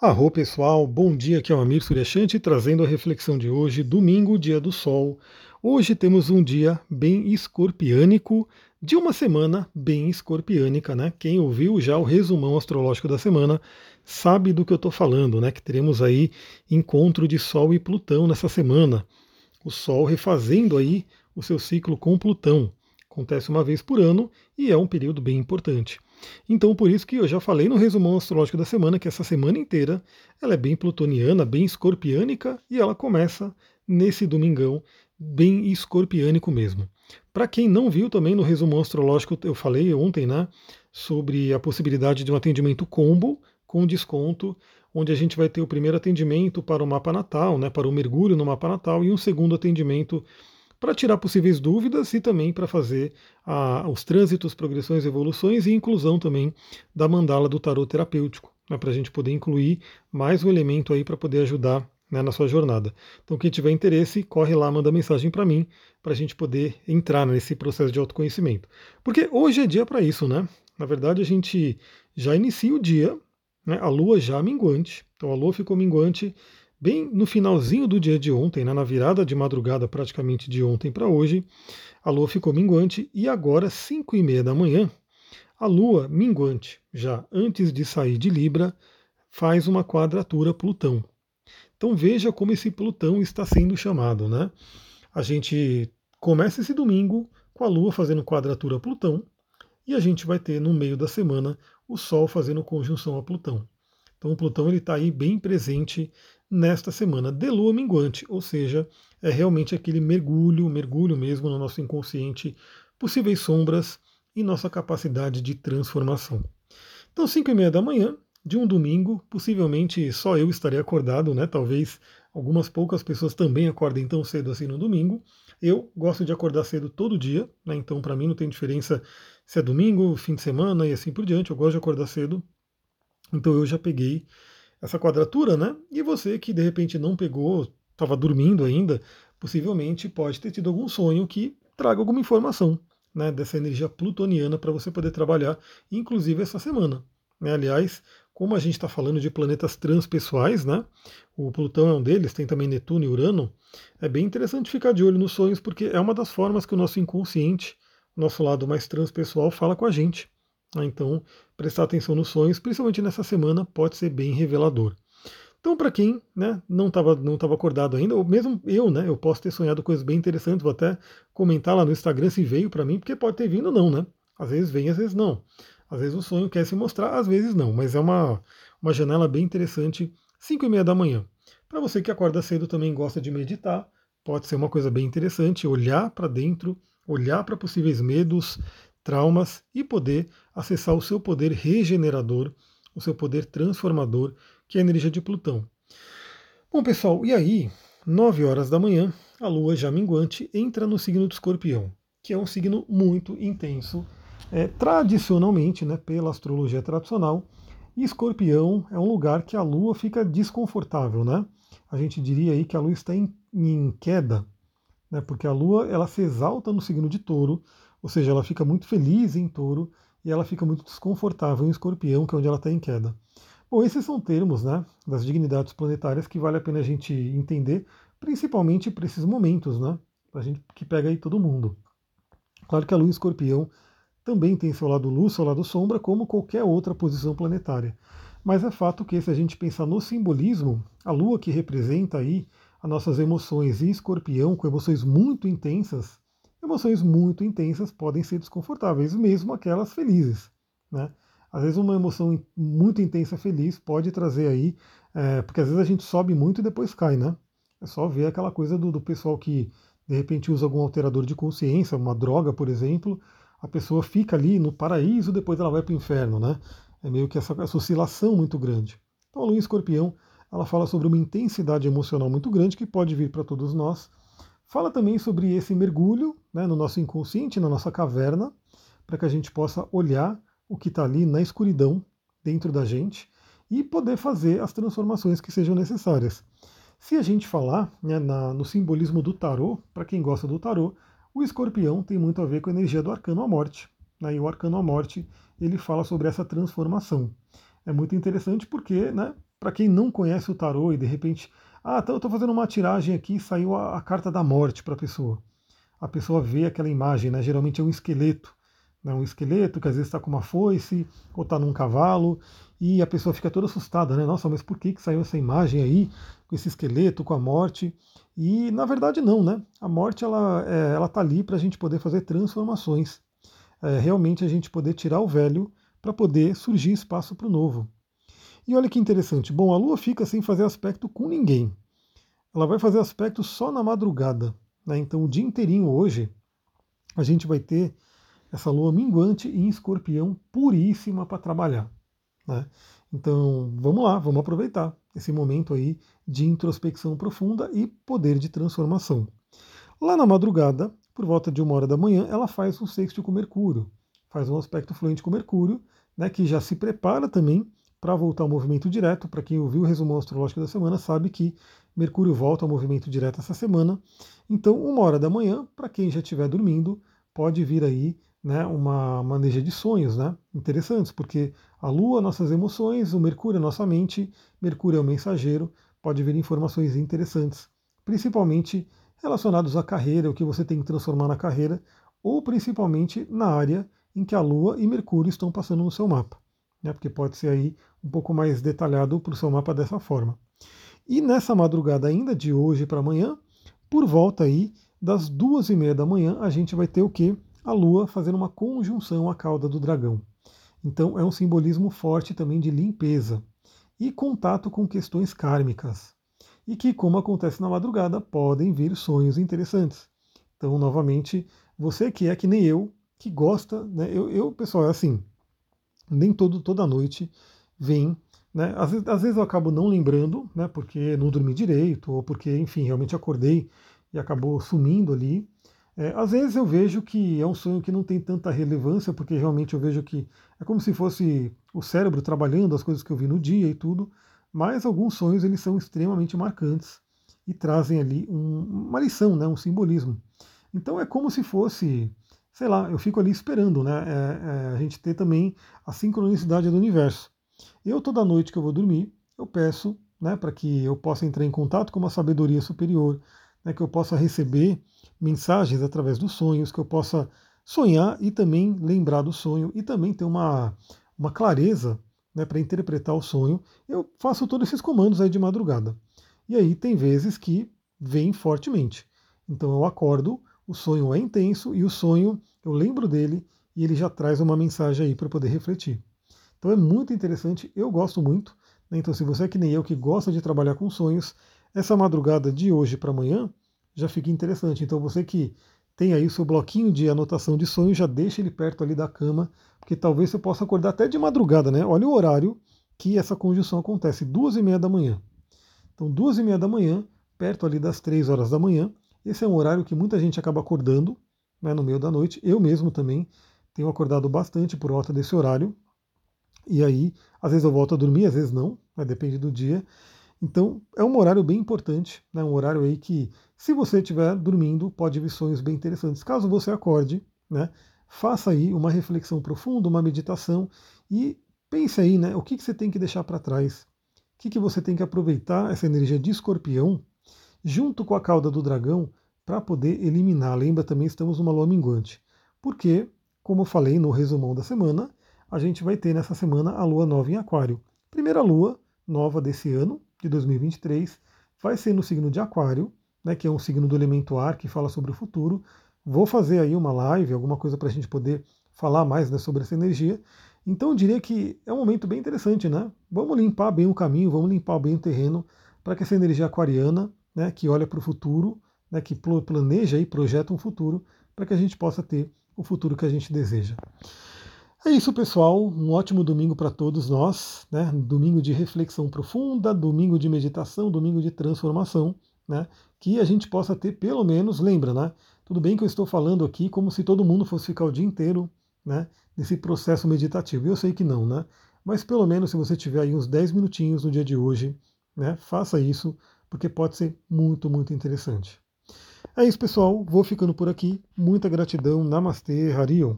Arro pessoal, bom dia, aqui é o Amir Suryashanti trazendo a reflexão de hoje, domingo, dia do sol. Hoje temos um dia bem escorpiânico, de uma semana bem escorpiânica, né? Quem ouviu já o resumão astrológico da semana sabe do que eu estou falando, né? Que teremos aí encontro de Sol e Plutão nessa semana. O Sol refazendo aí o seu ciclo com Plutão. Acontece uma vez por ano e é um período bem importante. Então, por isso que eu já falei no resumão astrológico da semana que essa semana inteira ela é bem plutoniana, bem escorpiânica e ela começa nesse domingão bem escorpiânico mesmo. Para quem não viu também no resumão astrológico, eu falei ontem, né, sobre a possibilidade de um atendimento combo com desconto, onde a gente vai ter o primeiro atendimento para o mapa natal, né, para o mergulho no mapa natal e um segundo atendimento para tirar possíveis dúvidas e também para fazer a, os trânsitos, progressões, evoluções e inclusão também da mandala do tarot terapêutico, né, para a gente poder incluir mais um elemento aí para poder ajudar né, na sua jornada. Então, quem tiver interesse, corre lá, manda mensagem para mim, para a gente poder entrar nesse processo de autoconhecimento. Porque hoje é dia para isso, né? Na verdade, a gente já inicia o dia, né, a lua já minguante, então a lua ficou minguante bem no finalzinho do dia de ontem, né, na virada de madrugada praticamente de ontem para hoje, a Lua ficou minguante e agora, 5 e meia da manhã, a Lua minguante, já antes de sair de Libra, faz uma quadratura Plutão. Então veja como esse Plutão está sendo chamado, né? A gente começa esse domingo com a Lua fazendo quadratura Plutão e a gente vai ter no meio da semana o Sol fazendo conjunção a Plutão. Então o Plutão ele está aí bem presente nesta semana de lua minguante, ou seja, é realmente aquele mergulho, mergulho mesmo no nosso inconsciente, possíveis sombras e nossa capacidade de transformação. Então, 5 e meia da manhã de um domingo, possivelmente só eu estaria acordado, né? Talvez algumas poucas pessoas também acordem tão cedo assim no domingo. Eu gosto de acordar cedo todo dia, né? Então, para mim não tem diferença se é domingo, fim de semana e assim por diante. Eu gosto de acordar cedo. Então, eu já peguei essa quadratura, né? E você que de repente não pegou, estava dormindo ainda, possivelmente pode ter tido algum sonho que traga alguma informação né, dessa energia plutoniana para você poder trabalhar, inclusive essa semana. Né? Aliás, como a gente está falando de planetas transpessoais, né? O Plutão é um deles, tem também Netuno e Urano. É bem interessante ficar de olho nos sonhos, porque é uma das formas que o nosso inconsciente, nosso lado mais transpessoal, fala com a gente. Né? Então, prestar atenção nos sonhos, principalmente nessa semana, pode ser bem revelador. Então, para quem né, não estava não tava acordado ainda, ou mesmo eu, né, eu posso ter sonhado coisas bem interessantes, vou até comentar lá no Instagram se veio para mim, porque pode ter vindo não, né? Às vezes vem, às vezes não. Às vezes o sonho quer se mostrar, às vezes não, mas é uma, uma janela bem interessante, 5 e meia da manhã. Para você que acorda cedo também gosta de meditar, pode ser uma coisa bem interessante, olhar para dentro, olhar para possíveis medos, traumas e poder acessar o seu poder regenerador, o seu poder transformador, que é a energia de Plutão. Bom, pessoal, e aí, 9 horas da manhã, a Lua já minguante entra no signo do Escorpião, que é um signo muito intenso, é, tradicionalmente, né, pela astrologia tradicional. Escorpião é um lugar que a Lua fica desconfortável, né? A gente diria aí que a Lua está em, em queda, né, porque a Lua ela se exalta no signo de Touro, ou seja, ela fica muito feliz em touro e ela fica muito desconfortável em escorpião, que é onde ela está em queda. Bom, esses são termos né, das dignidades planetárias que vale a pena a gente entender, principalmente para esses momentos, né? Para a gente que pega aí todo mundo. Claro que a lua em escorpião também tem seu lado luz, seu lado sombra, como qualquer outra posição planetária. Mas é fato que, se a gente pensar no simbolismo, a lua que representa aí as nossas emoções e escorpião, com emoções muito intensas, Emoções muito intensas podem ser desconfortáveis, mesmo aquelas felizes. Né? Às vezes uma emoção muito intensa feliz pode trazer aí, é, porque às vezes a gente sobe muito e depois cai, né? É só ver aquela coisa do, do pessoal que de repente usa algum alterador de consciência, uma droga, por exemplo, a pessoa fica ali no paraíso, depois ela vai para o inferno, né? É meio que essa, essa oscilação muito grande. Então a Lua Escorpião, ela fala sobre uma intensidade emocional muito grande que pode vir para todos nós, Fala também sobre esse mergulho né, no nosso inconsciente, na nossa caverna, para que a gente possa olhar o que está ali na escuridão dentro da gente e poder fazer as transformações que sejam necessárias. Se a gente falar né, na, no simbolismo do tarô, para quem gosta do tarô, o escorpião tem muito a ver com a energia do arcano à morte. Né, e o arcano à morte ele fala sobre essa transformação. É muito interessante porque, né, para quem não conhece o tarô e de repente, ah, então eu estou fazendo uma tiragem aqui, saiu a, a carta da morte para a pessoa. A pessoa vê aquela imagem, né? Geralmente é um esqueleto, né? um esqueleto que às vezes está com uma foice ou está num cavalo e a pessoa fica toda assustada, né? Nossa, mas por que, que saiu essa imagem aí com esse esqueleto, com a morte? E na verdade não, né? A morte ela é, ela está ali para a gente poder fazer transformações, é, realmente a gente poder tirar o velho para poder surgir espaço para o novo. E olha que interessante. Bom, a Lua fica sem fazer aspecto com ninguém. Ela vai fazer aspecto só na madrugada. Né? Então, o dia inteirinho hoje, a gente vai ter essa Lua minguante em escorpião puríssima para trabalhar. Né? Então, vamos lá, vamos aproveitar esse momento aí de introspecção profunda e poder de transformação. Lá na madrugada, por volta de uma hora da manhã, ela faz um sexto com Mercúrio, faz um aspecto fluente com Mercúrio, né, que já se prepara também para voltar ao movimento direto. Para quem ouviu o resumo astrológico da semana, sabe que Mercúrio volta ao movimento direto essa semana. Então, uma hora da manhã, para quem já estiver dormindo, pode vir aí né, uma maneja de sonhos né, interessantes, porque a Lua, nossas emoções, o Mercúrio, nossa mente, Mercúrio é o mensageiro, pode vir informações interessantes, principalmente relacionados à carreira, o que você tem que transformar na carreira, ou principalmente na área em que a Lua e Mercúrio estão passando no seu mapa, né? porque pode ser aí um pouco mais detalhado para o seu mapa dessa forma. E nessa madrugada ainda de hoje para amanhã, por volta aí das duas e meia da manhã, a gente vai ter o que? A Lua fazendo uma conjunção à cauda do dragão. Então é um simbolismo forte também de limpeza e contato com questões kármicas. E que, como acontece na madrugada, podem vir sonhos interessantes. Então, novamente, você que é que nem eu, que gosta, né? Eu, eu pessoal, é assim, nem todo, toda noite vem, né? Às vezes, às vezes eu acabo não lembrando, né? Porque não dormi direito, ou porque, enfim, realmente acordei e acabou sumindo ali. É, às vezes eu vejo que é um sonho que não tem tanta relevância, porque realmente eu vejo que é como se fosse o cérebro trabalhando as coisas que eu vi no dia e tudo, mas alguns sonhos eles são extremamente marcantes e trazem ali um, uma lição, né, um simbolismo. Então é como se fosse sei lá, eu fico ali esperando, né? É, é, a gente ter também a sincronicidade do universo. Eu, toda noite que eu vou dormir, eu peço né, para que eu possa entrar em contato com uma sabedoria superior, né, que eu possa receber mensagens através dos sonhos, que eu possa sonhar e também lembrar do sonho e também ter uma, uma clareza né, para interpretar o sonho. Eu faço todos esses comandos aí de madrugada. E aí tem vezes que vem fortemente. Então eu acordo o sonho é intenso e o sonho, eu lembro dele e ele já traz uma mensagem aí para poder refletir. Então é muito interessante, eu gosto muito. Né? Então, se você é que nem eu que gosta de trabalhar com sonhos, essa madrugada de hoje para amanhã já fica interessante. Então, você que tem aí o seu bloquinho de anotação de sonhos, já deixa ele perto ali da cama, porque talvez você possa acordar até de madrugada, né? Olha o horário que essa conjunção acontece, duas e meia da manhã. Então, duas e meia da manhã, perto ali das três horas da manhã, esse é um horário que muita gente acaba acordando né, no meio da noite. Eu mesmo também tenho acordado bastante por volta desse horário. E aí, às vezes eu volto a dormir, às vezes não, né, depende do dia. Então, é um horário bem importante, né, um horário aí que, se você estiver dormindo, pode vir sonhos bem interessantes. Caso você acorde, né, faça aí uma reflexão profunda, uma meditação e pense aí, né, o que, que você tem que deixar para trás, o que, que você tem que aproveitar essa energia de escorpião junto com a cauda do dragão para poder eliminar. Lembra também, estamos numa lua minguante. Porque, como eu falei no resumão da semana, a gente vai ter nessa semana a lua nova em Aquário. Primeira lua nova desse ano, de 2023, vai ser no signo de Aquário, né, que é um signo do elemento ar que fala sobre o futuro. Vou fazer aí uma live, alguma coisa para a gente poder falar mais né, sobre essa energia. Então eu diria que é um momento bem interessante, né? Vamos limpar bem o caminho, vamos limpar bem o terreno para que essa energia aquariana né, que olha para o futuro, né, que planeja e projeta um futuro para que a gente possa ter o futuro que a gente deseja. É isso, pessoal. Um ótimo domingo para todos nós. Né? Domingo de reflexão profunda, domingo de meditação, domingo de transformação. Né? Que a gente possa ter, pelo menos, lembra, né? Tudo bem que eu estou falando aqui como se todo mundo fosse ficar o dia inteiro né, nesse processo meditativo. Eu sei que não, né? Mas pelo menos se você tiver aí uns 10 minutinhos no dia de hoje, né, faça isso porque pode ser muito, muito interessante. É isso, pessoal. Vou ficando por aqui. Muita gratidão. Namastê, Harion.